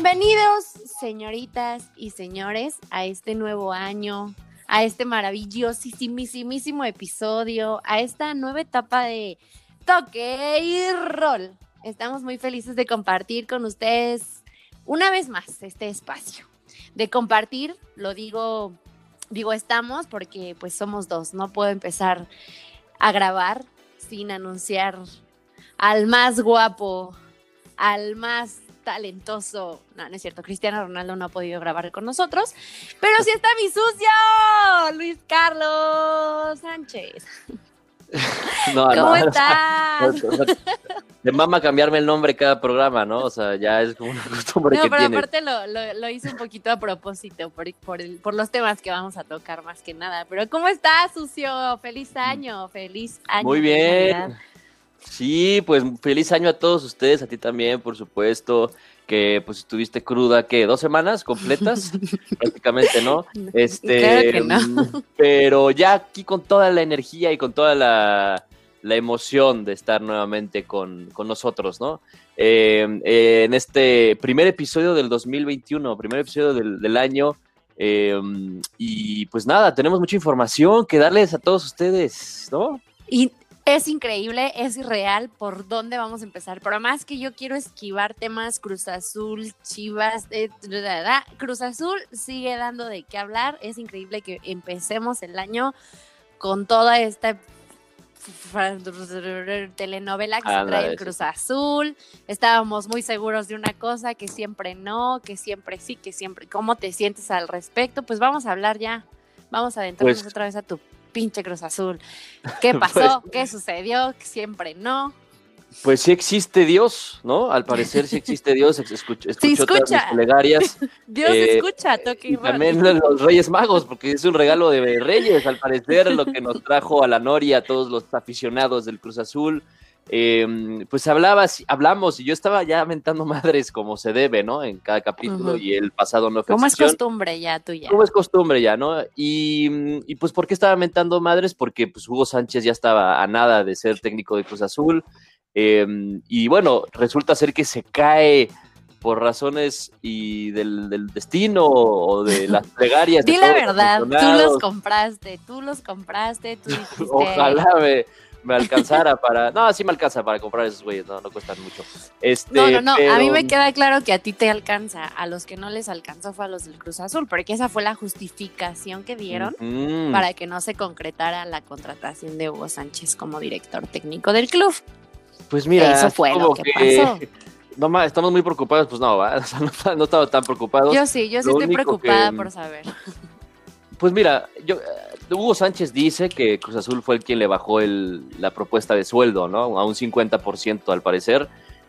Bienvenidos, señoritas y señores, a este nuevo año, a este maravillosísimo episodio, a esta nueva etapa de toque y rol. Estamos muy felices de compartir con ustedes una vez más este espacio. De compartir, lo digo, digo estamos porque pues somos dos, no puedo empezar a grabar sin anunciar al más guapo, al más talentoso. No, no es cierto. Cristiano Ronaldo no ha podido grabar con nosotros. Pero sí está mi sucio, Luis Carlos Sánchez. ¿Cómo estás? De mama cambiarme el nombre cada programa, ¿no? O sea, ya es como una costumbre no, pero aparte lo, lo, hice un poquito a propósito, por, por, por, los temas que vamos a tocar más que nada. Pero ¿cómo estás, sucio? Feliz año, feliz año. Muy bien. Sí, pues feliz año a todos ustedes, a ti también, por supuesto, que pues estuviste cruda, ¿qué? ¿Dos semanas completas? Prácticamente, ¿no? Este, mm, Pero ya aquí con toda la energía y con toda la, emoción de estar nuevamente con, nosotros, ¿no? Em, en este primer episodio del 2021, primer episodio del, del año, em, y pues nada, tenemos mucha información que darles a todos ustedes, ¿no? Y es increíble, es irreal por dónde vamos a empezar. Pero más que yo quiero esquivar temas Cruz Azul, Chivas, eh, Cruz Azul sigue dando de qué hablar. Es increíble que empecemos el año con toda esta telenovela que se trae el Cruz Azul. Estábamos muy seguros de una cosa, que siempre no, que siempre sí, que siempre. ¿Cómo te sientes al respecto? Pues vamos a hablar ya. Vamos a adentrarnos pues otra vez a tu pinche Cruz Azul. ¿Qué pasó? ¿Qué sucedió? Siempre no. Pues sí existe Dios, ¿no? Al parecer sí existe Dios. Escucho, sí, escucha. plegarias. Dios eh, escucha, toque y también los Reyes Magos, porque es un regalo de Reyes, al parecer, lo que nos trajo a la Noria a todos los aficionados del Cruz Azul. Em, pues hablabas, hablamos y yo estaba ya aventando madres como se debe, ¿no? En cada capítulo y el pasado no fue Como es costumbre ya tuya. Como es costumbre ya, ¿no? Y, y, pues ¿por qué estaba aventando madres? Porque pues Hugo Sánchez ya estaba a nada de ser técnico de Cruz Azul em, y bueno, resulta ser que se cae por razones y del, del destino o de las plegarias. Di la verdad, tú los compraste, tú los compraste, tú dijiste... Ojalá me me alcanzara para. No, sí me alcanza para comprar esos güeyes, no, no cuestan mucho. Este, no, no, no. A mí me queda claro que a ti te alcanza. A los que no les alcanzó fue a los del Cruz Azul, porque esa fue la justificación que dieron para que no se concretara la contratación de Hugo Sánchez como director técnico del club. Pues mira, eso fue lo que, pasó. No, estamos muy preocupados, pues no, no, estaba tan preocupados. Yo sí, yo sí estoy preocupada por saber. Pues mira, yo, Hugo Sánchez dice que Cruz Azul fue el quien le bajó el, la propuesta de sueldo, ¿no? A un 50% al parecer.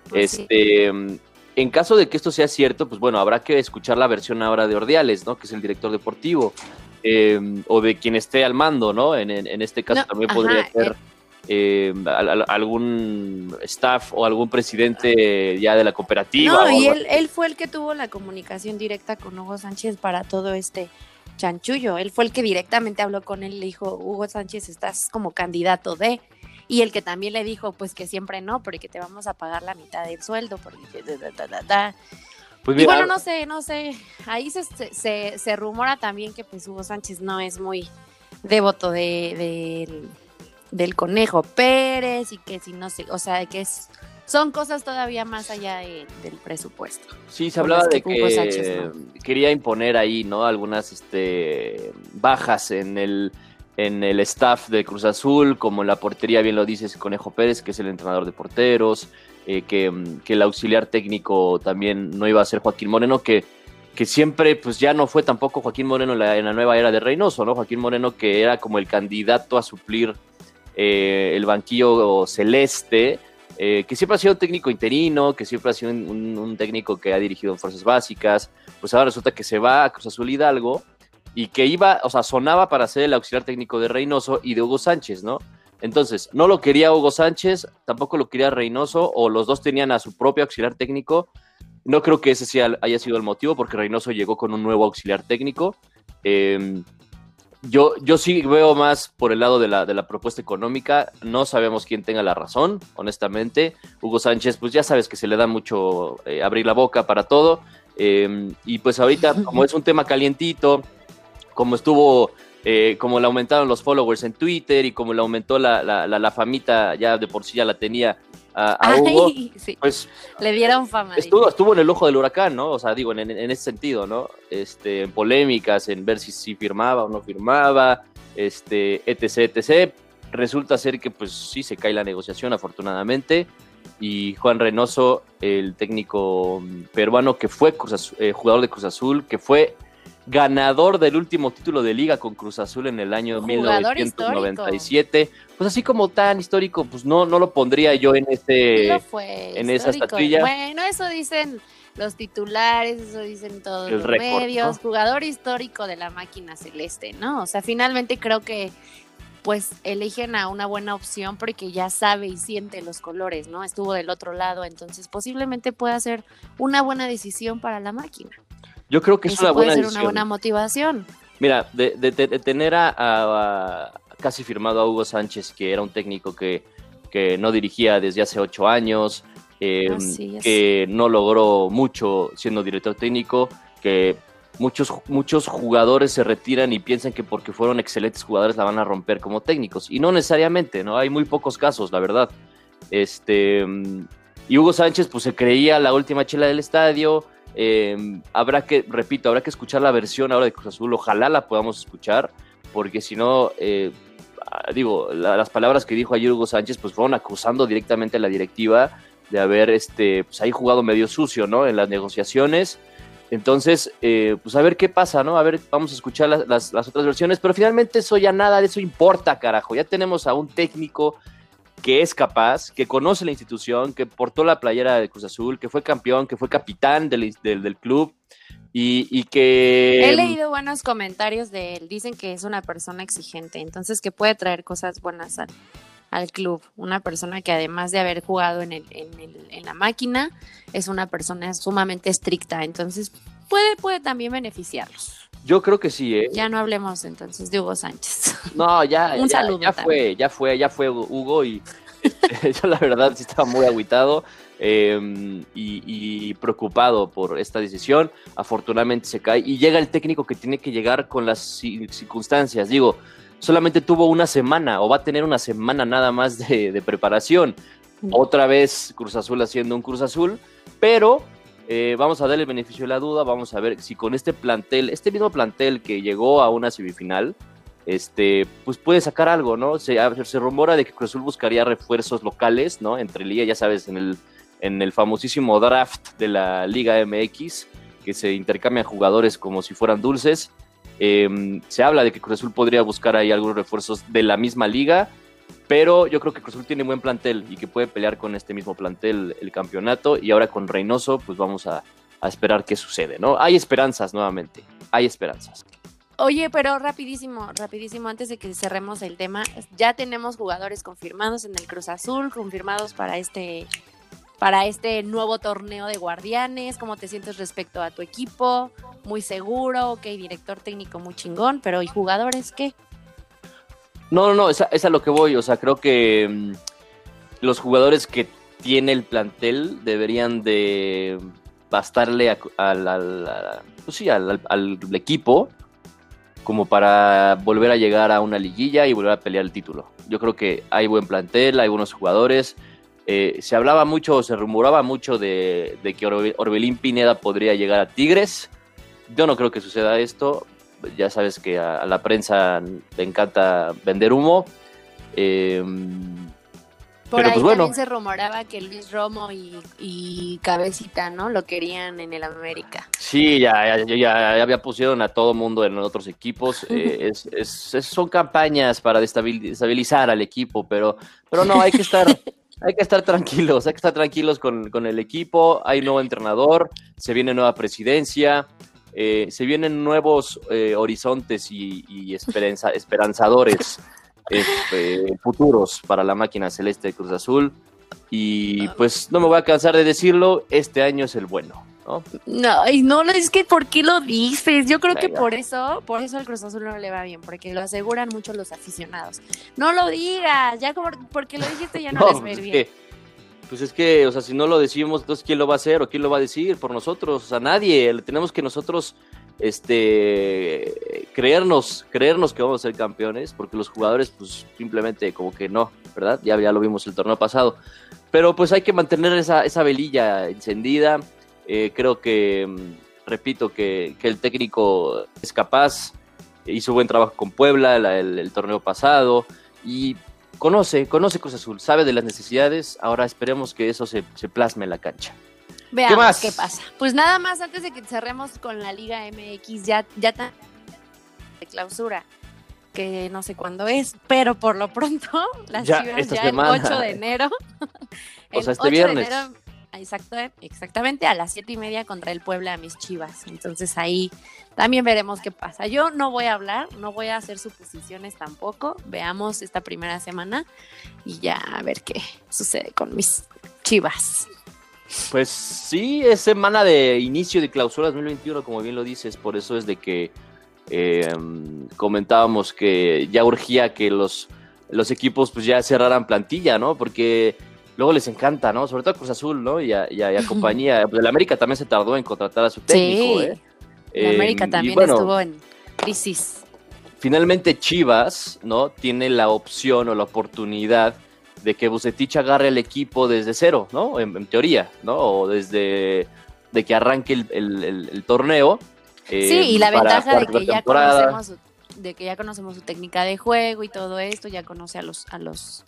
Pues este, En caso de que esto sea cierto, pues bueno, habrá que escuchar la versión ahora de Ordiales, ¿no? Que es el director deportivo. Em, o de quien esté al mando, ¿no? En, este caso también podría ser eh, algún staff o algún presidente ya de la cooperativa. No, y él, él fue el que tuvo la comunicación directa con Hugo Sánchez para todo este chanchullo. Él fue el que directamente habló con él y le dijo, Hugo Sánchez, estás como candidato de... Y el que también le dijo, pues que siempre no, porque te vamos a pagar la mitad del sueldo, porque... Pues y bueno, no sé, no sé. Ahí se, se, se, rumora también que pues Hugo Sánchez no es muy devoto de, del conejo Pérez y que si no sé, o sea, que es son cosas todavía más allá del presupuesto. Sí, se hablaba de que, quería imponer ahí, ¿no? Algunas este, bajas en el, en el staff de Cruz Azul, como en la portería, bien lo dices, Conejo Pérez, que es el entrenador de porteros, eh, que, el auxiliar técnico también no iba a ser Joaquín Moreno, que, que siempre, pues ya no fue tampoco Joaquín Moreno en la, en la nueva era de Reynoso, ¿no? Joaquín Moreno que era como el candidato a suplir eh, el banquillo celeste eh, que siempre ha sido un técnico interino, que siempre ha sido un, técnico que ha dirigido en fuerzas básicas, pues ahora resulta que se va a Cruz Azul Hidalgo y que iba, o sea, sonaba para ser el auxiliar técnico de Reynoso y de Hugo Sánchez, ¿no? Entonces, no lo quería Hugo Sánchez, tampoco lo quería Reynoso, o los dos tenían a su propio auxiliar técnico. No creo que ese sea, haya sido el motivo, porque Reynoso llegó con un nuevo auxiliar técnico. Eh, yo, yo sí veo más por el lado de la, de la propuesta económica. No sabemos quién tenga la razón, honestamente. Hugo Sánchez, pues ya sabes que se le da mucho eh, abrir la boca para todo. Em, y pues ahorita, como es un tema calientito, como estuvo, eh, como le aumentaron los followers en Twitter y como le aumentó la, la, la, famita, ya de por sí ya la tenía a, Hugo, pues le dieron fama. Estuvo, estuvo en el ojo del huracán, ¿no? O sea, digo, en, en, ese sentido, ¿no? Este, en polémicas, en ver si, si firmaba o no firmaba, este, etc, etc. Resulta ser que pues sí se cae la negociación, afortunadamente y Juan Reynoso, el técnico peruano que fue eh, jugador de Cruz Azul, que fue ganador del último título de liga con Cruz Azul en el año 1997. Pues así como tan histórico, pues no, no lo pondría yo en ese en esa estatuilla. Bueno, eso dicen los titulares, eso dicen todos los medios, jugador histórico de la máquina celeste, ¿no? O sea, finalmente creo que pues eligen a una buena opción porque ya sabe y siente los colores, ¿no? Estuvo del otro lado, entonces posiblemente pueda ser una buena decisión para la máquina. Yo creo que es una buena una motivación. Mira, de, tener a, casi firmado a Hugo Sánchez, que era un técnico que, que no dirigía desde hace ocho años, em, que no logró mucho siendo director técnico, que muchos, muchos jugadores se retiran y piensan que porque fueron excelentes jugadores la van a romper como técnicos. Y no necesariamente, ¿no? Hay muy pocos casos, la verdad. Este, y Hugo Sánchez, pues se creía la última chela del estadio. Em, habrá que, repito, habrá que escuchar la versión ahora de Cruz Azul. Ojalá la podamos escuchar, porque si no, eh, digo, las palabras que dijo ayer Hugo Sánchez, pues fueron acusando directamente a la directiva de haber, este, pues ahí jugado medio sucio, ¿no? En las negociaciones entonces, eh, pues a ver qué pasa, ¿no? A ver, vamos a escuchar las, otras versiones, pero finalmente eso ya nada de eso importa, carajo. Ya tenemos a un técnico que es capaz, que conoce la institución, que portó la playera de Cruz Azul, que fue campeón, que fue capitán del, del, club y, que... He leído buenos comentarios de él, dicen que es una persona exigente, entonces que puede traer cosas buenas al, al club. Una persona que además de haber jugado en, el, en, el, en la máquina, es una persona sumamente estricta. Entonces puede, puede también beneficiarlos. Yo creo que sí, ¿eh? Ya no hablemos entonces de Hugo Sánchez. No, ya, Un ya, saludo ya fue, ya fue, ya fue Hugo y yo la verdad sí estaba muy aguitado em, y, y, preocupado por esta decisión. Afortunadamente se cae y llega el técnico que tiene que llegar con las circunstancias. Digo, solamente tuvo una semana o va a tener una semana nada más de, preparación. Otra vez Cruz Azul haciendo un Cruz Azul, pero eh, vamos a darle el beneficio de la duda, vamos a ver si con este plantel, este mismo plantel que llegó a una semifinal, este, pues puede sacar algo, ¿no? Se, rumora de que Cruz Azul buscaría refuerzos locales, ¿no? Entre liga, ya sabes, en el, en el famosísimo draft de la Liga MX, que se intercambian jugadores como si fueran dulces. Em, se habla de que Cruz Azul podría buscar ahí algunos refuerzos de la misma liga, pero yo creo que Cruz Azul tiene buen plantel y que puede pelear con este mismo plantel el campeonato. Y ahora con Reynoso, pues vamos a, esperar qué sucede, ¿no? Hay esperanzas nuevamente, hay esperanzas. Oye, pero rapidísimo, rapidísimo, antes de que cerremos el tema, ya tenemos jugadores confirmados en el Cruz Azul, confirmados para este para este nuevo torneo de guardianes, cómo te sientes respecto a tu equipo, muy seguro, ok, director técnico muy chingón, pero ¿y jugadores qué? No, no, no, es a, lo que voy, o sea, creo que mm, los jugadores que tiene el plantel deberían de bastarle al, pues sí, al, equipo como para volver a llegar a una liguilla y volver a pelear el título. Yo creo que hay buen plantel, hay buenos jugadores, eh, se hablaba mucho, se rumoraba mucho de, que Orbelín Pineda podría llegar a Tigres. Yo no creo que suceda esto. Ya sabes que a, la prensa le encanta vender humo. Eh, Por ahí pues, bueno. también se rumoraba que Luis Romo y, Cabecita, ¿no? Lo querían en el América. Sí, ya, ya, ya, ya pusieron a todo mundo en otros equipos. Eh, son campañas para destabilizar al equipo, pero, pero no, hay que estar, hay que estar tranquilos, hay que estar tranquilos con, el equipo, hay nuevo entrenador, se viene nueva presidencia, eh, se vienen nuevos eh, horizontes y, esperanzadores este, futuros para la máquina celeste de Cruz Azul. Y pues no me voy a cansar de decirlo, este año es el bueno. ¿no? No, no, es que ¿por qué lo dices? Yo creo que por eso, por eso al Cruz Azul no le va bien, porque lo aseguran mucho los aficionados. No lo digas, ya como porque lo dijiste ya no, les va bien. Pues es que, o sea, si no lo decimos, entonces ¿quién lo va a hacer o quién lo va a decir por nosotros? O sea, nadie. Tenemos que nosotros este creernos, creernos que vamos a ser campeones, porque los jugadores, pues simplemente como que no, ¿verdad? Ya, ya lo vimos el torneo pasado. Pero pues hay que mantener esa, esa velilla encendida. Eh, creo que, mm, repito, que, que, el técnico es capaz, hizo buen trabajo con Puebla el, el, torneo pasado y conoce, conoce Cruz Azul, sabe de las necesidades. Ahora esperemos que eso se, se plasme en la cancha. Veamos ¿Qué, pasa. Pues nada más antes de que cerremos con la Liga MX, ya, ya de clausura, que no sé cuándo es, pero por lo pronto las ya, Chivas ya semana. el 8 de enero. o sea, este viernes. Enero, exacto, exactamente a las siete y media contra el Puebla a mis Chivas. Entonces ahí también veremos qué pasa. Yo no voy a hablar, no voy a hacer suposiciones tampoco. Veamos esta primera semana y ya a ver qué sucede con mis Chivas. Pues sí, es semana de inicio de clausura 2021, como bien lo dices, por eso es de que eh, comentábamos que ya urgía que los, los equipos pues ya cerraran plantilla, ¿no? Porque luego les encanta, ¿no? Sobre todo a Cruz Azul, ¿no? Y a, y a, y a compañía. Pues el América también se tardó en contratar a su técnico, sí. ¿eh? El América Eh, también bueno, estuvo en crisis. Finalmente Chivas, ¿no? Tiene la opción o la oportunidad de que Bucetich agarre el equipo desde cero, ¿no? En, en teoría, ¿no? O desde de que arranque el, el, el, el torneo. eh, Sí, y la para ventaja de que ya conocemos de que ya conocemos su técnica de juego y todo esto, ya conoce a los a los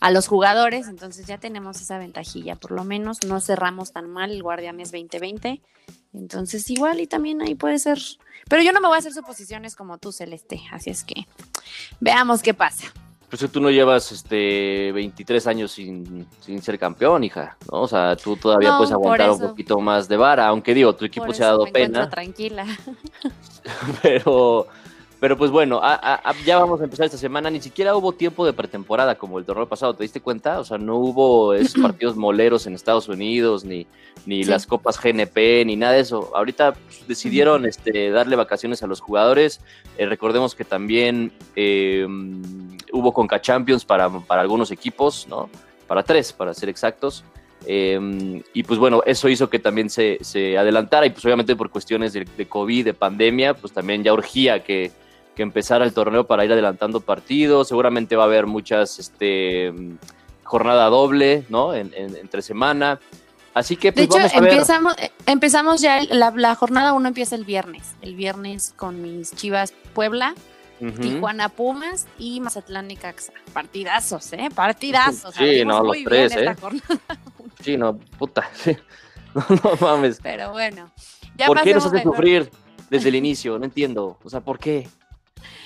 a los jugadores, entonces ya tenemos esa ventajilla, por lo menos no cerramos tan mal el Guardianes 2020. Entonces igual y también ahí puede ser, pero yo no me voy a hacer suposiciones como tú, Celeste, así es que veamos qué pasa. Pues tú no llevas este 23 años sin, sin ser campeón, hija, ¿no? O sea, tú todavía No, puedes aguantar un poquito más de vara, aunque digo, tu equipo Por se ha dado me pena, tranquila. pero, pero pues bueno, a- ya vamos a empezar esta semana. Ni siquiera hubo tiempo de pretemporada como el torneo pasado, ¿te diste cuenta? O sea, no hubo esos partidos moleros en Estados Unidos, ni, ni Sí. las copas GNP, ni nada de eso. Ahorita pues, decidieron este, darle vacaciones a los jugadores. Eh, recordemos que también eh, hubo Conca Champions para, para algunos equipos, ¿no? Para tres, para ser exactos. Eh, y pues bueno, eso hizo que también se, se adelantara y pues obviamente por cuestiones de, de COVID, de pandemia, pues también ya urgía que, que empezara el torneo para ir adelantando partidos. Seguramente va a haber muchas, este, jornada doble, ¿no? En, en- entre semana. Así que De pues hecho, vamos a empezamos, eh, empezamos ya, el- la, la jornada 1 empieza el viernes. El viernes con mis Chivas Puebla, Ujú. Tijuana Pumas y Mazatlán Necaxa. Partidazos, ¿eh? Partidazos. Sí, Abrimos no, los tres, ¿eh? Sí, no, puta. sí. No, no mames. Pero bueno. Ya ¿Por qué nos hace sufrir desde el inicio? No entiendo. O sea, ¿por qué?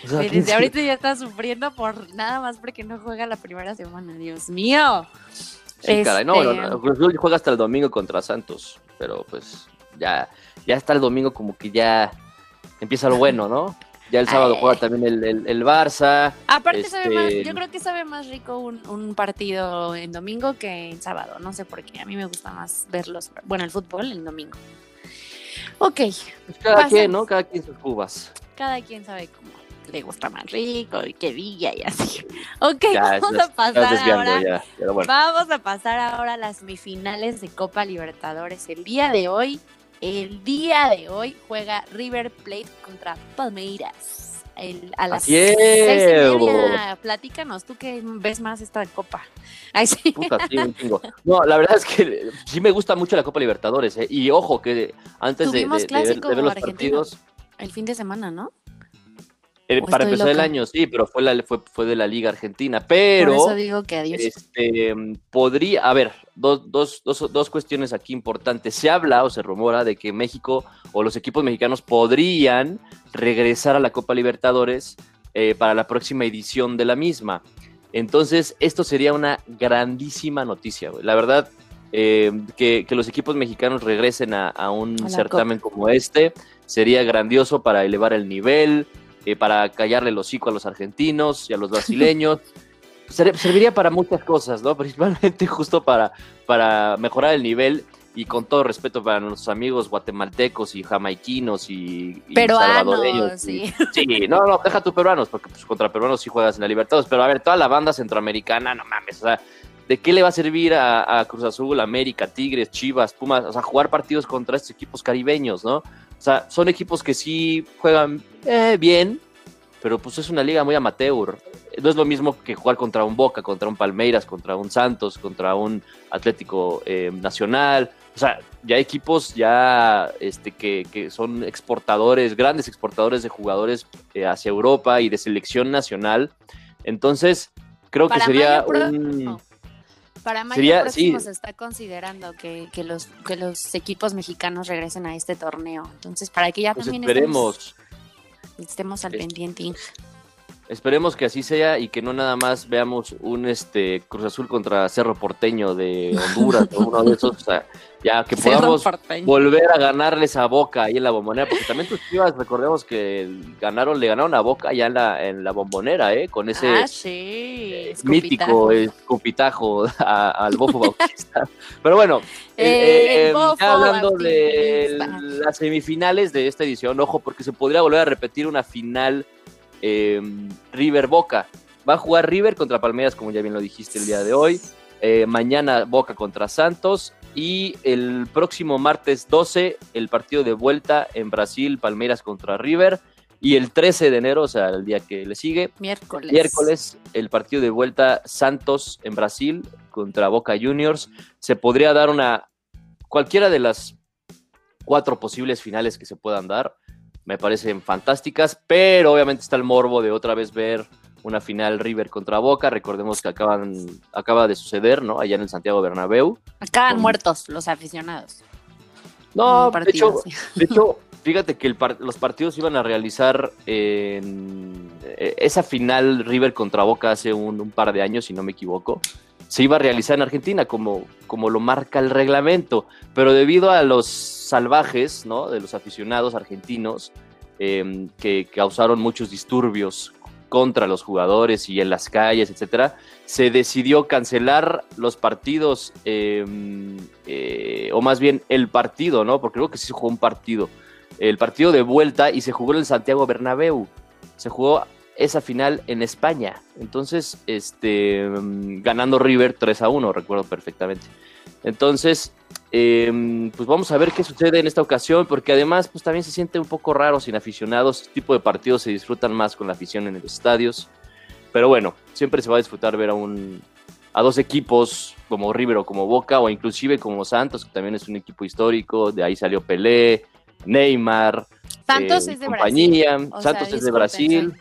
O sea, Y Desde ahorita ya está sufriendo por nada más porque no juega la primera semana. Dios mío. Sí, caray. No, Este- no, no, Cruz Azul juega hasta el domingo contra Santos, pero pues ya, ya está el domingo como que ya empieza lo bueno, ¿no? Ya el sábado Ay. juega también el, el, el Barça. Aparte sabe más, Este- yo creo que sabe más rico un, un partido en domingo que en sábado, no sé por qué, a mí me gusta más verlos, bueno, el fútbol en domingo. Ok, Pues cada quien, ¿no? Cada quien sus cubas. cada quien sabe cómo le gusta más rico y qué día y así. Ok, Ya, vamos a pasar ahora. ya, pero bueno. Vamos a pasar ahora a las semifinales de Copa Libertadores. El día de hoy, el día de hoy juega River Plate contra Palmeiras. El- a las seis y media. Platícanos, tú que ves más esta copa. Ay, sí. Puta, sí, un chingo. No, la verdad es que sí me gusta mucho la Copa Libertadores, ¿eh? Y ojo, que antes de, Tuvimos de- de ver, clásico de ver los argentino. partidos, El fin de semana, ¿no? Eh, ¿O para empezar el año, sí, pero fue, la, fue, fue de la Liga Argentina. Por Pero eso digo que adiós. este, podría, a ver, dos, dos, dos, dos cuestiones aquí importantes. Se habla o se rumora de que México o los equipos mexicanos podrían regresar a la Copa Libertadores eh, para la próxima edición de la misma. Entonces, esto sería una grandísima noticia. güey. La verdad, eh, que, que los equipos mexicanos regresen a, a un A certamen como este sería grandioso para elevar el nivel, eh, para callarle el hocico a los argentinos y a los brasileños. Ser- serviría para muchas cosas, ¿no? Principalmente justo para, para mejorar el nivel y con todo respeto para nuestros amigos guatemaltecos y jamaiquinos y, y Peruanos, sí. y- Sí, no, no, deja tu peruanos, porque pues, contra peruanos sí juegas en la Libertadores, pero a ver, toda la banda centroamericana, no mames, o sea, ¿de qué le va a servir a, Cruz Azul, América, Tigres, Chivas, Pumas? O sea, jugar partidos contra estos equipos caribeños, ¿no? O sea, son equipos que sí juegan eh, bien, pero pues es una liga muy amateur. No es lo mismo que jugar contra un Boca, contra un Palmeiras, contra un Santos, contra un Atlético eh, Nacional. O sea, ya equipos ya este, que, son exportadores, grandes exportadores de jugadores eh, hacia Europa y de selección nacional. Entonces, creo que sería un... Para mayo próximo se está considerando que, los, que los equipos mexicanos regresen a este torneo. Entonces, para que ya pues también esperemos. Estemos, al pendiente. Esperemos que así sea y que no nada más veamos un este Cruz Azul contra Cerro Porteño de Honduras o uno de esos, o sea, ya que podamos volver a ganarles a Boca ahí en la bombonera, porque también tus chivas, recordemos que ganaron, le ganaron a Boca ya en la, en la bombonera, ¿eh? con ese ah, sí. mítico escupitajo al Bofo Bautista. Pero bueno, eh, eh, eh, ya hablando de las semifinales de esta edición, ojo, porque se podría volver a repetir una final Em, River Boca. Va a jugar River contra Palmeiras, como ya bien lo dijiste el día de hoy. Eh, mañana Boca contra Santos. Y el próximo martes 12, el partido de vuelta en Brasil, Palmeiras contra River. Y el 13 de enero, o sea, el día que le sigue, miércoles, miércoles el partido de vuelta Santos en Brasil contra Boca Juniors. Se podría dar una, cualquiera de las cuatro posibles finales que se puedan dar me parecen fantásticas, pero obviamente está el morbo de otra vez ver una final River contra Boca. Recordemos que acaban, acaba de suceder, ¿no? Allá en el Santiago Bernabéu. Acaban muertos los aficionados. No, de hecho, de hecho, fíjate que los partidos iban a realizar en eh, esa final River contra Boca hace un, un, par de años, si no me equivoco. Se iba a realizar en Argentina, como, como lo marca el reglamento, pero debido a los salvajes, ¿no? De los aficionados argentinos em, que causaron muchos disturbios contra los jugadores y en las calles, etcétera, se decidió cancelar los partidos, em, eh, o más bien el partido, ¿no? Porque creo que sí se jugó un partido, el partido de vuelta y se jugó en el Santiago Bernabéu. Se jugó esa final en España. Entonces, este, em, ganando River 3 a 1, recuerdo perfectamente. Entonces, Em, pues vamos a ver qué sucede en esta ocasión, porque además pues también se siente un poco raro sin aficionados. Este tipo de partidos se disfrutan más con la afición en los estadios. Pero bueno, siempre se va a disfrutar ver a un a dos equipos como River o como Boca o inclusive como Santos, que también es un equipo histórico. De ahí salió Pelé, Neymar, Santos eh, es de compañía. Brasil. Santos es de Brasil.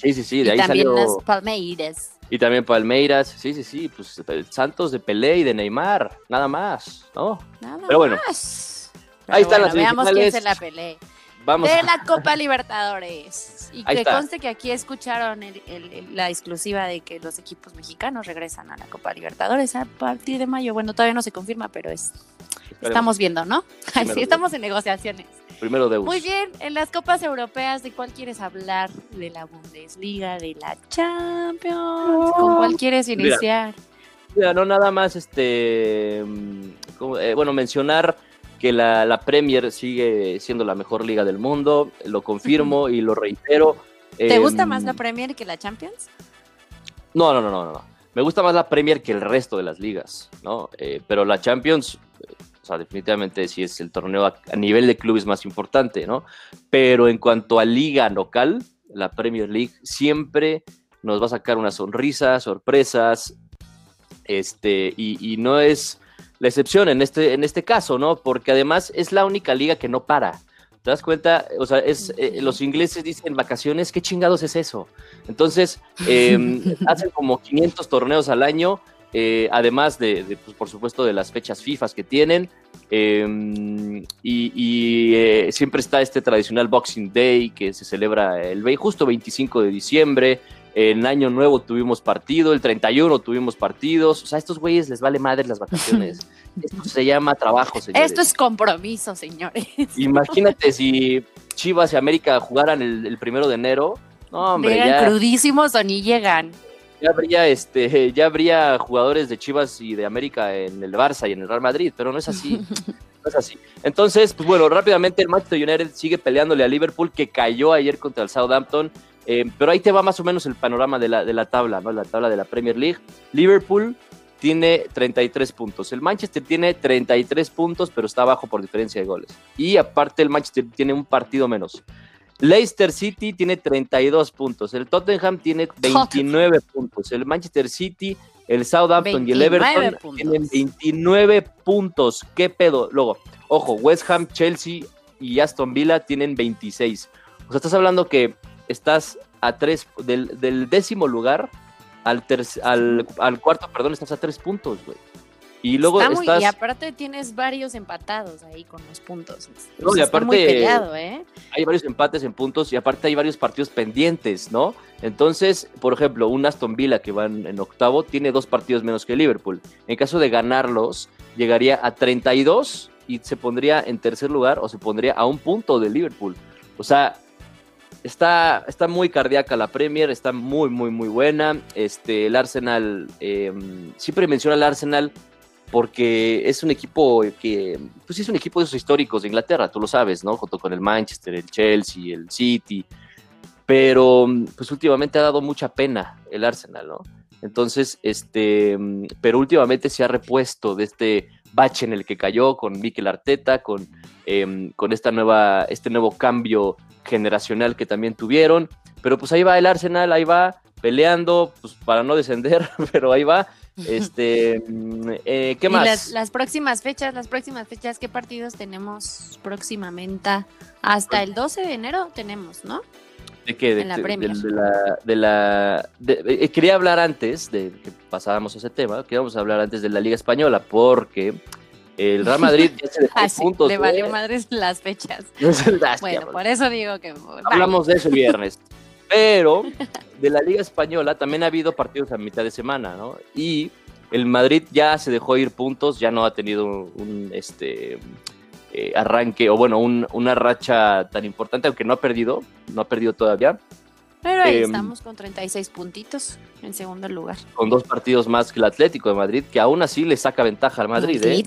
Sí, sí, sí, de ahí también salió. Las Palmeiras. Y también Palmeiras, sí, sí, sí, pues Santos de Pelé y de Neymar, nada más, ¿no? Nada Pero bueno, más. ahí están las Veamos quién se la Pelé. Vamos de la Copa Libertadores. Y que conste que aquí escucharon la exclusiva de que los equipos mexicanos regresan a la Copa Libertadores a partir de mayo. Bueno, todavía no se confirma, pero es estamos viendo, ¿no? sí, estamos en negociaciones. Primero de Muy bien, en las copas europeas, ¿de cuál quieres hablar? ¿De la Bundesliga, de la Champions? ¿Con cuál quieres iniciar? Mira, no nada más, este, mm, eh, bueno, mencionar que la, Premier sigue siendo la mejor liga del mundo, lo confirmo y lo reitero. ¿Te gusta em, más la Premier que la Champions? No, no, no, no, no. Me gusta más la Premier que el resto de las ligas, ¿no? Eh, pero la Champions o sea, definitivamente sí es el torneo a, nivel de clubes más importante, ¿no? Pero en cuanto a liga local, la Premier League siempre nos va a sacar una sonrisa, sorpresas, este, y, no es la excepción en este, en este caso, ¿no? Porque además es la única liga que no para. ¿Te das cuenta? O sea, es, eh, los ingleses dicen vacaciones, ¿qué chingados es eso? Entonces, em, hacen como 500 torneos al año eh, además de, pues, por supuesto, de las fechas FIFA que tienen. Em, y, eh, siempre está este tradicional Boxing Day que se celebra el justo 25 de diciembre. En Año Nuevo tuvimos partido, el 31 tuvimos partidos. O sea, a estos güeyes les vale madre las vacaciones. Esto se llama trabajo, señores. Esto es compromiso, señores. Imagínate si Chivas y América jugaran el, primero de enero. No, hombre, Llegan crudísimos o ni llegan ya habría este ya habría jugadores de Chivas y de América en el Barça y en el Real Madrid, pero no es así. no es así. Entonces, pues bueno, rápidamente el Manchester United sigue peleándole a Liverpool que cayó ayer contra el Southampton Eh, pero ahí te va más o menos el panorama de la, de la tabla, ¿no? La tabla de la Premier League. Liverpool tiene 33 puntos. El Manchester tiene 33 puntos, pero está abajo por diferencia de goles. Y aparte el Manchester tiene un partido menos. Leicester City tiene 32 puntos. El Tottenham tiene 29 puntos. El Manchester City, el Southampton y el Everton tienen 29 puntos. ¿Qué pedo? Luego, ojo, West Ham, Chelsea y Aston Villa tienen 26. O sea, estás hablando que estás a tres del, del décimo lugar al, al, al, cuarto, perdón, estás a tres puntos, güey. Y luego estás... Y aparte tienes varios empatados ahí con los puntos. No, y aparte, muy peleado, ¿eh? Hay varios empates en puntos y aparte hay varios partidos pendientes, ¿no? Entonces, por ejemplo, un Aston Villa que va en, octavo tiene dos partidos menos que Liverpool. En caso de ganarlos, llegaría a 32 y se pondría en tercer lugar o se pondría a un punto de Liverpool. O sea, Está, está muy cardíaca la Premier, está muy, muy, muy buena. Este, el Arsenal, em, siempre menciona el Arsenal porque es un equipo que, pues es un equipo de esos históricos de Inglaterra, tú lo sabes, ¿no? Junto con el Manchester, el Chelsea, el City. Pero, pues últimamente ha dado mucha pena el Arsenal, ¿no? Entonces, este, pero últimamente se ha repuesto de este bache en el que cayó con Mikel Arteta, con, em, con esta nueva, este nuevo cambio generacional que también tuvieron. Pero pues ahí va el Arsenal, ahí va peleando, pues para no descender, pero ahí va. Este, mm, eh, ¿qué más? las, próximas fechas, las próximas fechas, ¿qué partidos tenemos próximamente? Hasta el 12 de enero tenemos, ¿no? ¿De qué? De, la De, la, eh, quería hablar antes de que pasáramos a ese tema, queríamos hablar antes de la Liga Española, porque el Real Madrid ya se dejó ah, puntos. Le valió madres las fechas. bueno, por eso digo que. Hablamos de eso el viernes. Pero de la Liga Española también ha habido partidos a mitad de semana, ¿no? Y el Madrid ya se dejó ir puntos, ya no ha tenido un este, eh, arranque, o bueno, una racha tan importante, aunque no ha perdido, no ha perdido todavía. Pero ahí em, estamos con 36 puntitos en segundo lugar. Con dos partidos más que el Atlético de Madrid, que aún así le saca ventaja al Madrid. ¿eh? Y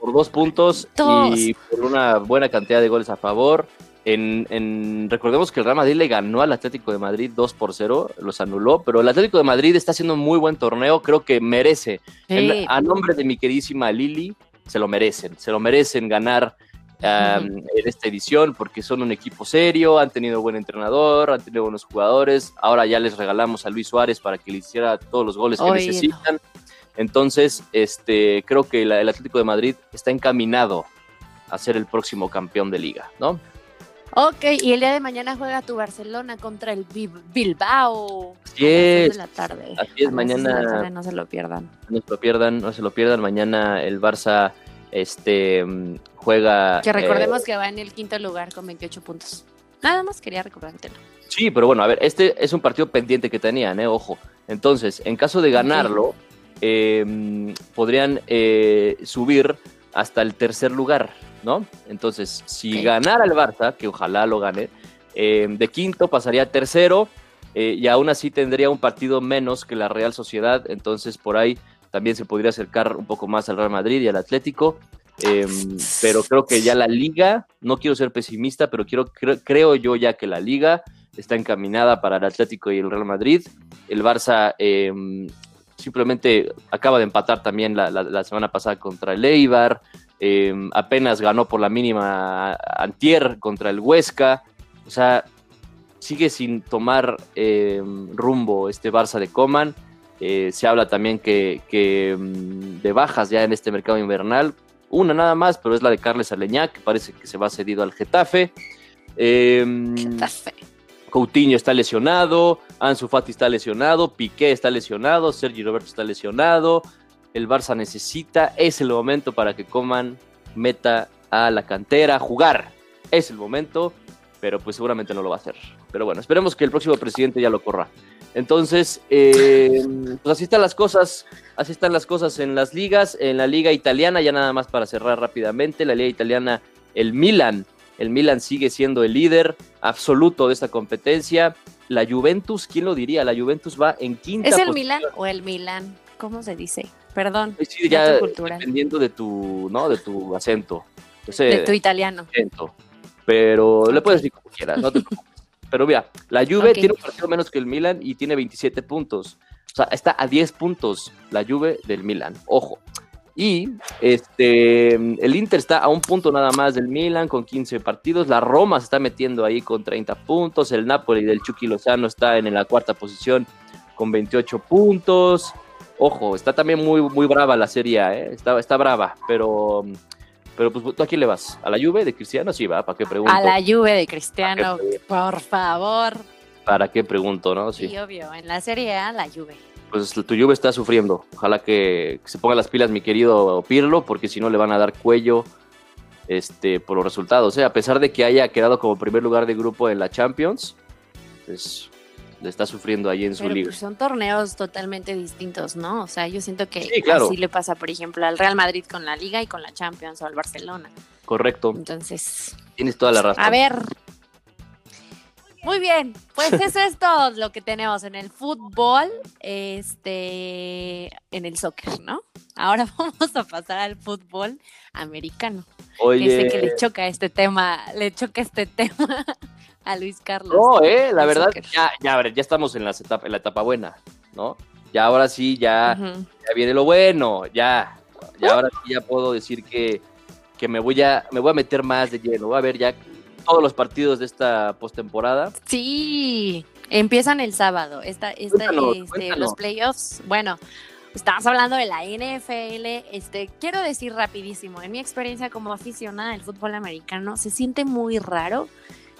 por dos puntos y por una buena cantidad de goles a favor. En, recordemos que el Real Madrid le ganó al Atlético de Madrid 2 por 0, los anuló, pero el Atlético de Madrid está haciendo un muy buen torneo, creo que merece, a nombre de mi queridísima Lili, se lo merecen, se lo merecen ganar en esta edición porque son un equipo serio, han tenido buen entrenador, han tenido buenos jugadores. Ahora ya les regalamos a Luis Suárez para que le hiciera todos los goles que necesitan. Entonces, este, creo que el Atlético de Madrid está encaminado a ser el próximo campeón de liga, ¿no? Ok, y el día de mañana juega tu Barcelona contra el Bilbao. Así es. la tarde. Así es, mañana. no se lo pierdan. No se lo pierdan, no se lo pierdan. Mañana el Barça este, juega. Que recordemos eh, que va en el quinto lugar con 28 puntos. Nada más quería recordártelo. Sí, pero bueno, a ver, este es un partido pendiente que tenían, ¿eh? Ojo. Entonces, en caso de ganarlo, em, podrían eh, subir hasta el tercer lugar, ¿no? Entonces, si ganara el Barça, que ojalá lo gane, em, de quinto pasaría a tercero eh, y aún así tendría un partido menos que la Real Sociedad. Entonces, por ahí también se podría acercar un poco más al Real Madrid y al Atlético. Em, pero creo que ya la liga, no quiero ser pesimista, pero quiero, creo, yo ya que la liga está encaminada para el Atlético y el Real Madrid. El Barça em, simplemente acaba de empatar también la, semana pasada contra el Eibar. Em, apenas ganó por la mínima antier contra el Huesca. O sea, sigue sin tomar rumbo este Barça de Coman. Eh, se habla también que, mm, de bajas ya en este mercado invernal. Una nada más, pero es la de Carles Aleñá, que parece que se va cedido al Getafe. Em, Getafe. Coutinho está lesionado, Ansu Fati está lesionado, Piqué está lesionado, Sergi Roberto está lesionado. El Barça necesita, es el momento para que coman meta a la cantera, jugar. Es el momento, pero pues seguramente no lo va a hacer. Pero bueno, esperemos que el próximo presidente ya lo corra. Entonces, eh, pues así están las cosas, así están las cosas en las ligas, en la liga italiana, ya nada más para cerrar rápidamente, la liga italiana, el Milan, el Milan sigue siendo el líder absoluto de esta competencia. La Juventus, ¿quién lo diría? La Juventus va en quinta. ¿Es el Milan o el Milan? ¿Cómo se dice? Perdón. Sí, ya dependiendo de tu, ¿no? De tu acento. de tu italiano. Pero le puedes decir como quieras, no te preocupes. Pero mira, la Juve tiene un partido menos que el Milan y tiene 27 puntos. O sea, está a 10 puntos la Juve del Milan. Ojo. Y este, el Inter está a un punto nada más del Milan con 15 partidos. La Roma se está metiendo ahí con 30 puntos. El Napoli del Chucky Lozano está en la cuarta posición con 28 puntos. Ojo, está también muy, muy brava la serie, ¿eh? está, está brava, pero, pero pues tú a quién le vas? ¿A la Juve de Cristiano? Sí, va, ¿para qué pregunto? A la Juve de Cristiano, por favor. ¿Para qué pregunto, no? Sí. obvio, en la serie A, la Juve. Pues tu Juve está sufriendo. Ojalá que, se ponga las pilas mi querido Pirlo, porque si no le van a dar cuello este, por los resultados. ¿eh? A pesar de que haya quedado como primer lugar de grupo en la Champions, pues le está sufriendo ahí en su liga. Pues, son torneos totalmente distintos, ¿no? O sea, yo siento que así le pasa, por ejemplo, al Real Madrid con la Liga y con la Champions o al Barcelona. Correcto. Entonces. Tienes toda la razón. A ver. Muy bien, pues eso es todo lo que tenemos en el fútbol, este, en el soccer, ¿no? Ahora vamos a pasar al fútbol americano. Oye. Que sé que le choca este tema, le choca este tema a Luis Carlos. No, eh, la verdad, ya, ya, ya estamos en la, etapa, en la etapa buena, ¿no? Ya ahora sí, ya, ya viene lo bueno, ya, ya ahora sí ya puedo decir que, que me voy a, me voy a meter más de lleno, voy a ver ya todos los partidos de esta postemporada. Sí, empiezan el sábado, esta, esta, este, los playoffs, bueno, Estamos hablando de la NFL. Este, quiero decir rapidísimo, en mi experiencia como aficionada del fútbol americano, se siente muy raro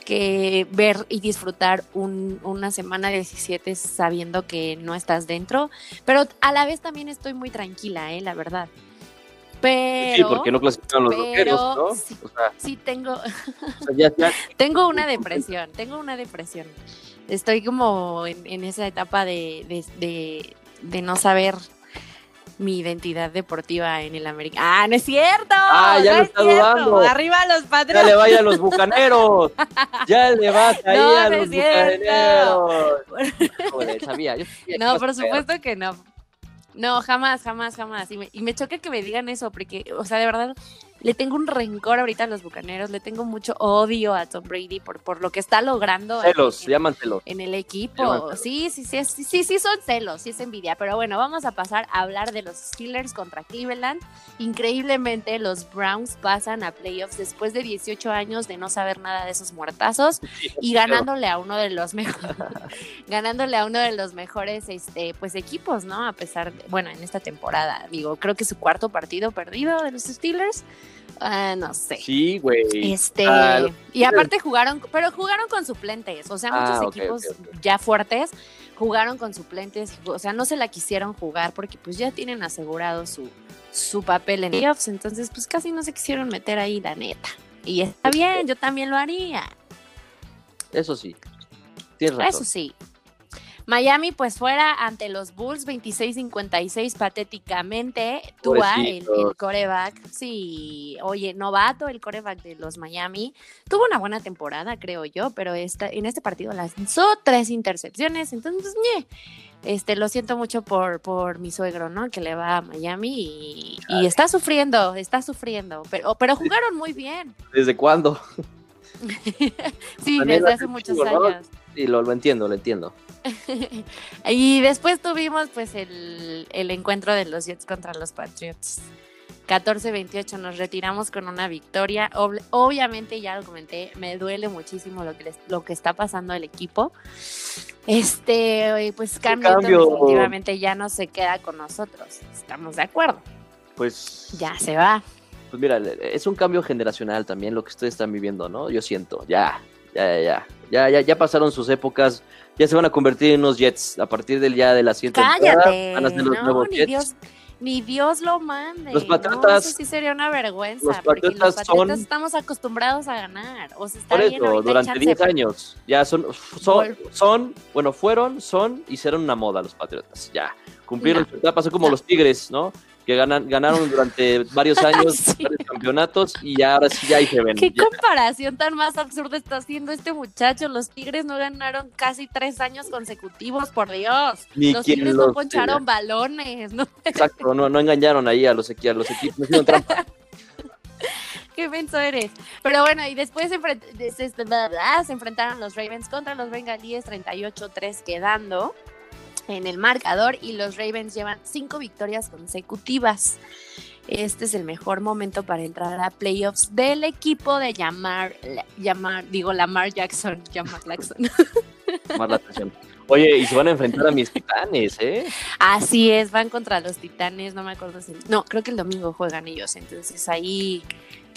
que ver y disfrutar una semana 17 sabiendo que no estás dentro, pero a la vez también estoy muy tranquila, eh, la verdad. Pero, sí, porque no clasifican los rockeros, ¿no? Sí, tengo, tengo una depresión, tengo una depresión. Estoy como en, esa etapa de, de no saber mi identidad deportiva en el América. ¡Ah, no es cierto! ¡Ah, ya lo está dudando! ¡Arriba los patriotas! ¡Ya le vaya a los bucaneros! ¡Ya le vas ahí a los bucaneros! Joder, sabía. no, por supuesto que no. No, jamás, jamás, jamás. Y me, y me choca que me digan eso, porque, o sea, de verdad, le tengo un rencor ahorita a los bucaneros, le tengo mucho odio a Tom Brady por, por lo que está logrando. Celos, en. En el equipo. Sí, sí, sí, sí, sí, sí, son celos, sí es envidia. Pero bueno, vamos a pasar a hablar de los Steelers contra Cleveland. Increíblemente, los Browns pasan a playoffs después de 18 años de no saber nada de esos muertazos y ganándole a uno de los mejores, ganándole a uno de los mejores, este, pues equipos, ¿no? A pesar de, bueno, en esta temporada, digo, creo que su cuarto partido perdido de los Steelers. Ah, no sé. Sí, güey. Este, ah, y aparte jugaron, pero jugaron con suplentes, o sea, muchos ah, equipos ya fuertes jugaron con suplentes, o sea, no se la quisieron jugar porque pues ya tienen asegurado su, su papel en playoffs, entonces pues casi no se quisieron meter ahí, la neta. Y está bien, yo también lo haría. Eso sí. Tienes razón. Eso sí. Miami, pues fuera ante los Bulls 26-56 patéticamente. Tua, el, el, coreback, sí, oye, novato el coreback de los Miami. Tuvo una buena temporada, creo yo, pero esta, en este partido lanzó tres intercepciones. Entonces, este, lo siento mucho por, por mi suegro, ¿no? Que le va a Miami y, está sufriendo, está sufriendo. Pero, pero jugaron muy bien. ¿Desde cuándo? sí, desde hace muchos años. Sí, lo, lo entiendo, lo entiendo. y después tuvimos pues el, encuentro de los Jets contra los Patriots. 14-28 nos retiramos con una victoria. obviamente, ya lo comenté, me duele muchísimo lo que, lo que está pasando el equipo. Este, pues cambio, definitivamente ya no se queda con nosotros. Estamos de acuerdo. Pues. Ya se va. Pues mira, es un cambio generacional también lo que ustedes están viviendo, ¿no? Yo siento, ya, ya, ya, ya, ya, ya pasaron sus épocas ya se van a convertir en unos Jets a partir del día de la siguiente Cállate, van a ser los nuevos ni Jets. Dios, ni Dios lo mande. Los Patriotas. eso sí sería una vergüenza. Los Patriotas, los patriotas estamos acostumbrados a ganar. O sea, está por eso, durante 10 años. Ya son, son, son, bueno, fueron, son y serán una moda los Patriotas. Ya. Cumplieron su etapa, son como los Tigres, ¿no? Que ganan, ganaron durante varios años campeonatos y ahora sí ya ahí se ven. ¿Qué comparación tan más absurda está haciendo este muchacho? Los Tigres no ganaron casi tres años consecutivos, por Dios. los Tigres no poncharon balones. ¿no? Exacto, no, no engañaron ahí a los, a los equipos, qué menso eres. Pero bueno, y después se, se enfrentaron los Ravens contra los Bengalíes, 38-3 quedando en el marcador y los Ravens llevan cinco victorias consecutivas. Este es el mejor momento para entrar a playoffs del equipo de llamar, llamar, digo Lamar Jackson, llamar Jackson. la atención. Oye, y se van a enfrentar a mis titanes, ¿eh? Así es, van contra los titanes, no me acuerdo si. No, creo que el domingo juegan ellos, entonces ahí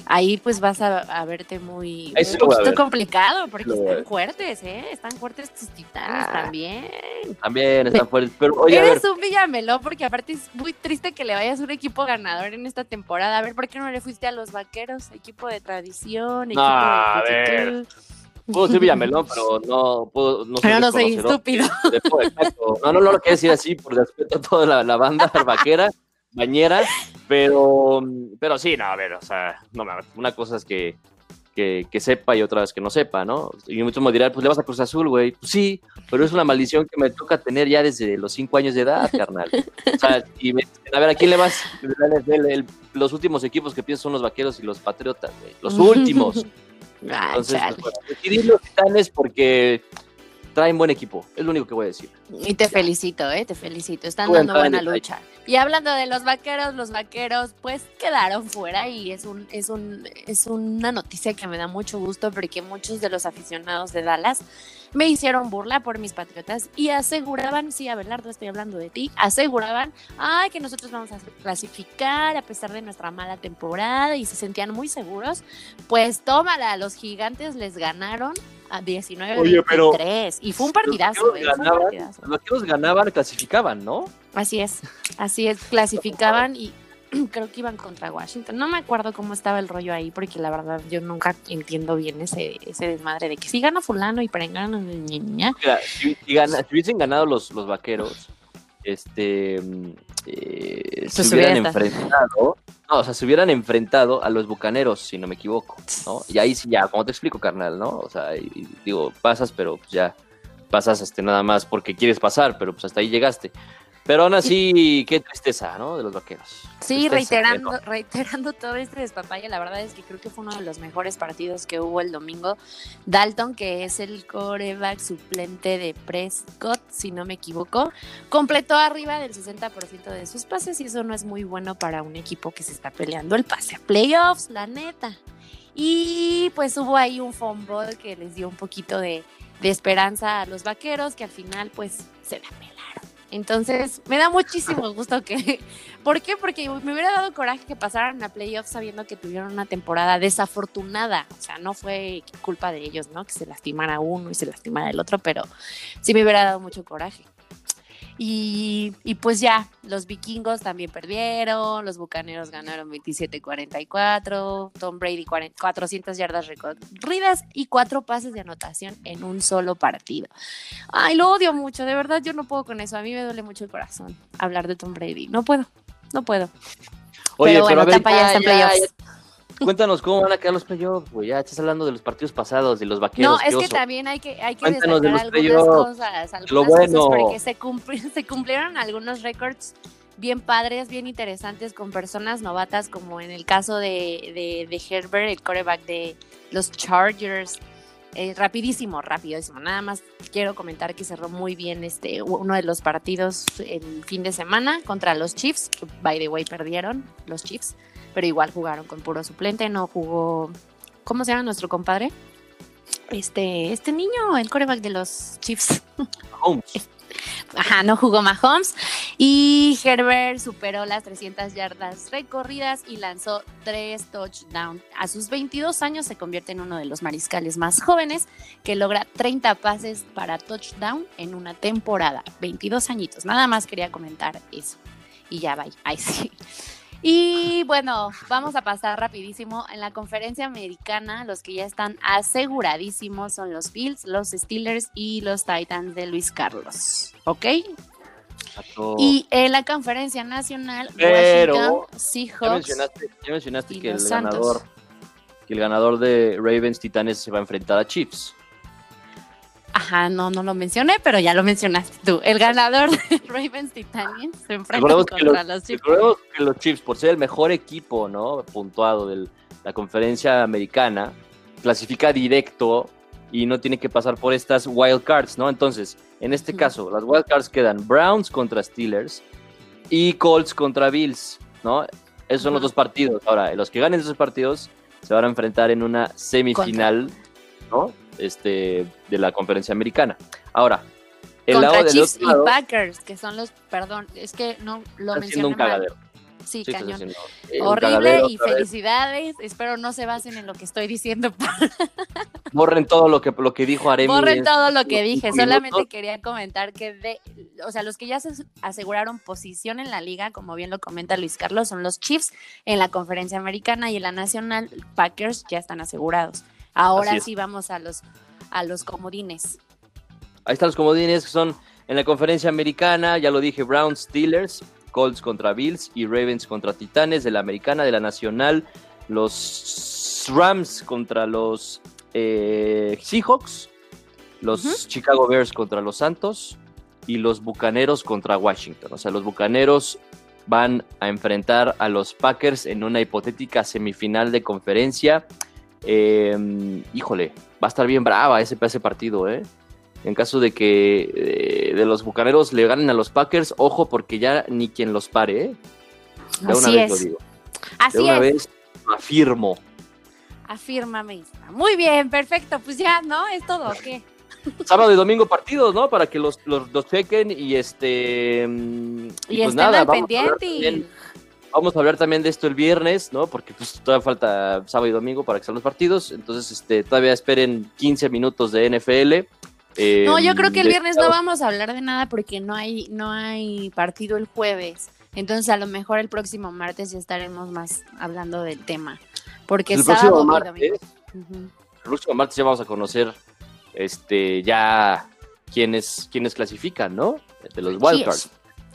ahí pues vas a, verte muy un poquito complicado porque están fuertes, ¿eh? Están fuertes tus titanes ah. también. También están fuertes, pero oye, Eres un Villamelo porque aparte es muy triste que le vayas a un equipo ganador en esta temporada. A ver, ¿por qué no le fuiste a los Vaqueros? Equipo de tradición, equipo de ver. Puedo ser Villamelón, pero no puedo. No pero no soy estúpido. No, no, no lo quiero decir así por respeto a toda la, la banda vaquera bañera, pero, pero sí, no, a ver, o sea, no, una cosa es que, que, sepa y otra es que no sepa, ¿no? Y muchos me dirán, pues le vas a Cruz Azul, güey. Pues sí, pero es una maldición que me toca tener ya desde los cinco años de edad, carnal. O sea, y a ver, ¿a quién le vas? los últimos equipos que pienso son los vaqueros y los patriotas, güey. Los últimos. Ah, Entonces, pues, los titanes porque traen buen equipo, es lo único que voy a decir. Y te felicito, ¿eh? Te felicito, están dando buena lucha. Y hablando de los vaqueros, los vaqueros pues quedaron fuera y es un es un es una noticia que me da mucho gusto porque muchos de los aficionados de Dallas me hicieron burla por mis patriotas y aseguraban, sí, Abelardo, estoy hablando de ti, aseguraban, ay, que nosotros vamos a clasificar a pesar de nuestra mala temporada y se sentían muy seguros. Pues tómala, los gigantes les ganaron a 19 Oye, pero y fue un partidazo. Eh, los vaqueros ganaban, clasificaban, ¿no? Así es, así es, clasificaban y creo que iban contra Washington. No me acuerdo cómo estaba el rollo ahí, porque la verdad yo nunca entiendo bien ese, ese desmadre de que si gana fulano y prengan niña. Si, si, si, hubiesen ganado los, los vaqueros, este eh, se hubieran enfrentado, no, o sea, se hubieran enfrentado a los bucaneros, si no me equivoco, ¿no? Y ahí sí ya, como te explico, carnal, ¿no? O sea, digo, pasas, pero pues ya pasas este nada más porque quieres pasar, pero pues hasta ahí llegaste. Pero aún así, qué tristeza, ¿no? De los vaqueros. Sí, reiterando, reiterando todo este despapaya, la verdad es que creo que fue uno de los mejores partidos que hubo el domingo. Dalton, que es el coreback suplente de Prescott, si no me equivoco, completó arriba del 60% de sus pases y eso no es muy bueno para un equipo que se está peleando el pase a playoffs, la neta. Y pues hubo ahí un fumble que les dio un poquito de, de esperanza a los vaqueros, que al final pues se la entonces, me da muchísimo gusto que... ¿Por qué? Porque me hubiera dado coraje que pasaran a playoffs sabiendo que tuvieron una temporada desafortunada. O sea, no fue culpa de ellos, ¿no? Que se lastimara uno y se lastimara el otro, pero sí me hubiera dado mucho coraje. Y, pues ya, los vikingos también perdieron, los bucaneros ganaron 27-44, Tom Brady 400 yardas recorridas y cuatro pases de anotación en un solo partido. Ay, lo odio mucho, de verdad yo no puedo con eso, a mí me duele mucho el corazón hablar de Tom Brady, no puedo, no puedo. Oye, pero, bueno, ya, ya, Cuéntanos cómo van a quedar los playoffs, güey. Ya estás hablando de los partidos pasados, de los vaqueros. No, es que también hay que, hay que destacar de algunas cosas. Algunas lo bueno. Cosas porque se, se cumplieron algunos récords bien padres, bien interesantes con personas novatas, como en el caso de, de, Herbert, el coreback de los Chargers. Eh, rapidísimo, rapidísimo. Nada más quiero comentar que cerró muy bien este uno de los partidos el fin de semana contra los Chiefs, que by the way perdieron los Chiefs pero igual jugaron con puro suplente, no jugó, ¿cómo se llama nuestro compadre? Este, este niño, el coreback de los Chiefs. Mahomes. Ajá, no jugó Mahomes. Y Herbert superó las 300 yardas recorridas y lanzó tres touchdowns. A sus 22 años se convierte en uno de los mariscales más jóvenes que logra 30 pases para touchdown en una temporada. 22 añitos. Nada más quería comentar eso. Y ya va. Ahí sí. Y bueno, vamos a pasar rapidísimo. En la conferencia americana, los que ya están aseguradísimos son los Bills, los Steelers y los Titans de Luis Carlos. ¿Ok? Y en la conferencia nacional, Washington, Seahawks. Ya mencionaste, ya mencionaste que, el ganador, que el ganador de Ravens Titanes se va a enfrentar a Chiefs. Ajá, no, no lo mencioné, pero ya lo mencionaste tú. El ganador de Ravens Titanians se enfrenta contra los, Chiefs. Recordemos que los Chiefs, por ser el mejor equipo, ¿no? Puntuado del, la conferencia americana, clasifica directo y no tiene que pasar por estas wild cards, ¿no? Entonces, en este caso, las wild cards quedan Browns contra Steelers y Colts contra Bills, ¿no? Esos son los dos partidos. Ahora, los que ganen esos partidos se van a enfrentar en una semifinal, ¿no? Este, de la conferencia americana. Ahora, el contra lado Chiefs y Packers, que son los, perdón, es que no lo mencioné un cagadero. Sí, cañón. Eh, Horrible y felicidades. Espero no se basen en lo que estoy diciendo. Borren todo lo que, lo que dijo Aremi. Borren todo lo que dije. Solamente quería comentar que, de, o sea, los que ya se aseguraron posición en la liga, como bien lo comenta Luis Carlos, son los Chiefs en la conferencia americana y en la nacional Packers ya están asegurados. Ahora sí vamos a los, a los comodines. Ahí están los comodines que son en la conferencia americana, ya lo dije, Browns, Steelers, Colts contra Bills y Ravens contra Titanes de la Americana, de la Nacional, los Rams contra los eh, Seahawks, los Chicago Bears contra los Santos y los Bucaneros contra Washington. O sea, los Bucaneros van a enfrentar a los Packers en una hipotética semifinal de conferencia. Em, híjole, va a estar bien brava ese, ese partido, ¿eh? en caso de que eh, de los bucaneros le ganen a los Packers, ojo porque ya ni quien los pare, ¿eh? De Así una vez lo digo. Así de una vez afirmo. Afírmame. Muy bien, perfecto. Pues ya, ¿no? Es todo, ¿qué? Sábado y domingo partidos, ¿no? Para que los, los, chequen y este. Mm, y, pues nada, al pendiente. Vamos a hablar también de esto el viernes, ¿no? Porque pues todavía falta sábado y domingo para que sean los partidos. Entonces, este, todavía esperen 15 minutos de NFL no, yo creo que el em, viernes no vamos a hablar de nada porque no hay, no hay partido el jueves. Entonces a lo mejor el próximo martes ya estaremos más hablando del tema. Porque el sábado martes, El próximo martes ya vamos a conocer este ya quiénes, quiénes clasifican, ¿no? De los wildcards.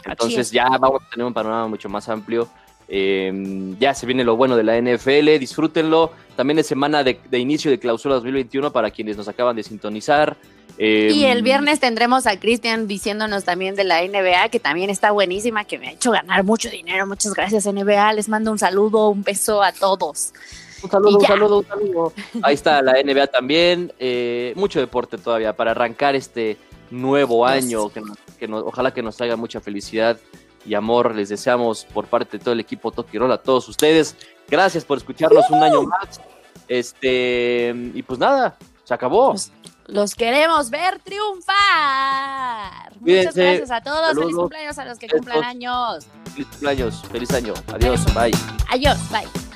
Entonces ya vamos a tener un panorama mucho más amplio. Em, ya se viene lo bueno de la NFL, disfrútenlo. También es semana de, de inicio de clausura 2021 para quienes nos acaban de sintonizar y el em, viernes tendremos a Cristian diciéndonos también de la NBA, que también está buenísima, que me ha hecho ganar mucho dinero. Muchas gracias, NBA. Les mando un saludo, un beso a todos. Un saludo, un saludo, un saludo. Ahí está la NBA también. Eh, mucho deporte todavía para arrancar este nuevo año. Que, ojalá que nos traiga mucha felicidad y amor. Les deseamos por parte de todo el equipo Roll a todos ustedes. Gracias por escucharnos un año más. Este, y pues nada, se acabó. Pues, los queremos ver triunfar. Muchas gracias a todos. Feliz cumpleaños a los que cumplan años. Feliz cumpleaños. Feliz año. Adiós. Bye. Adiós. Bye.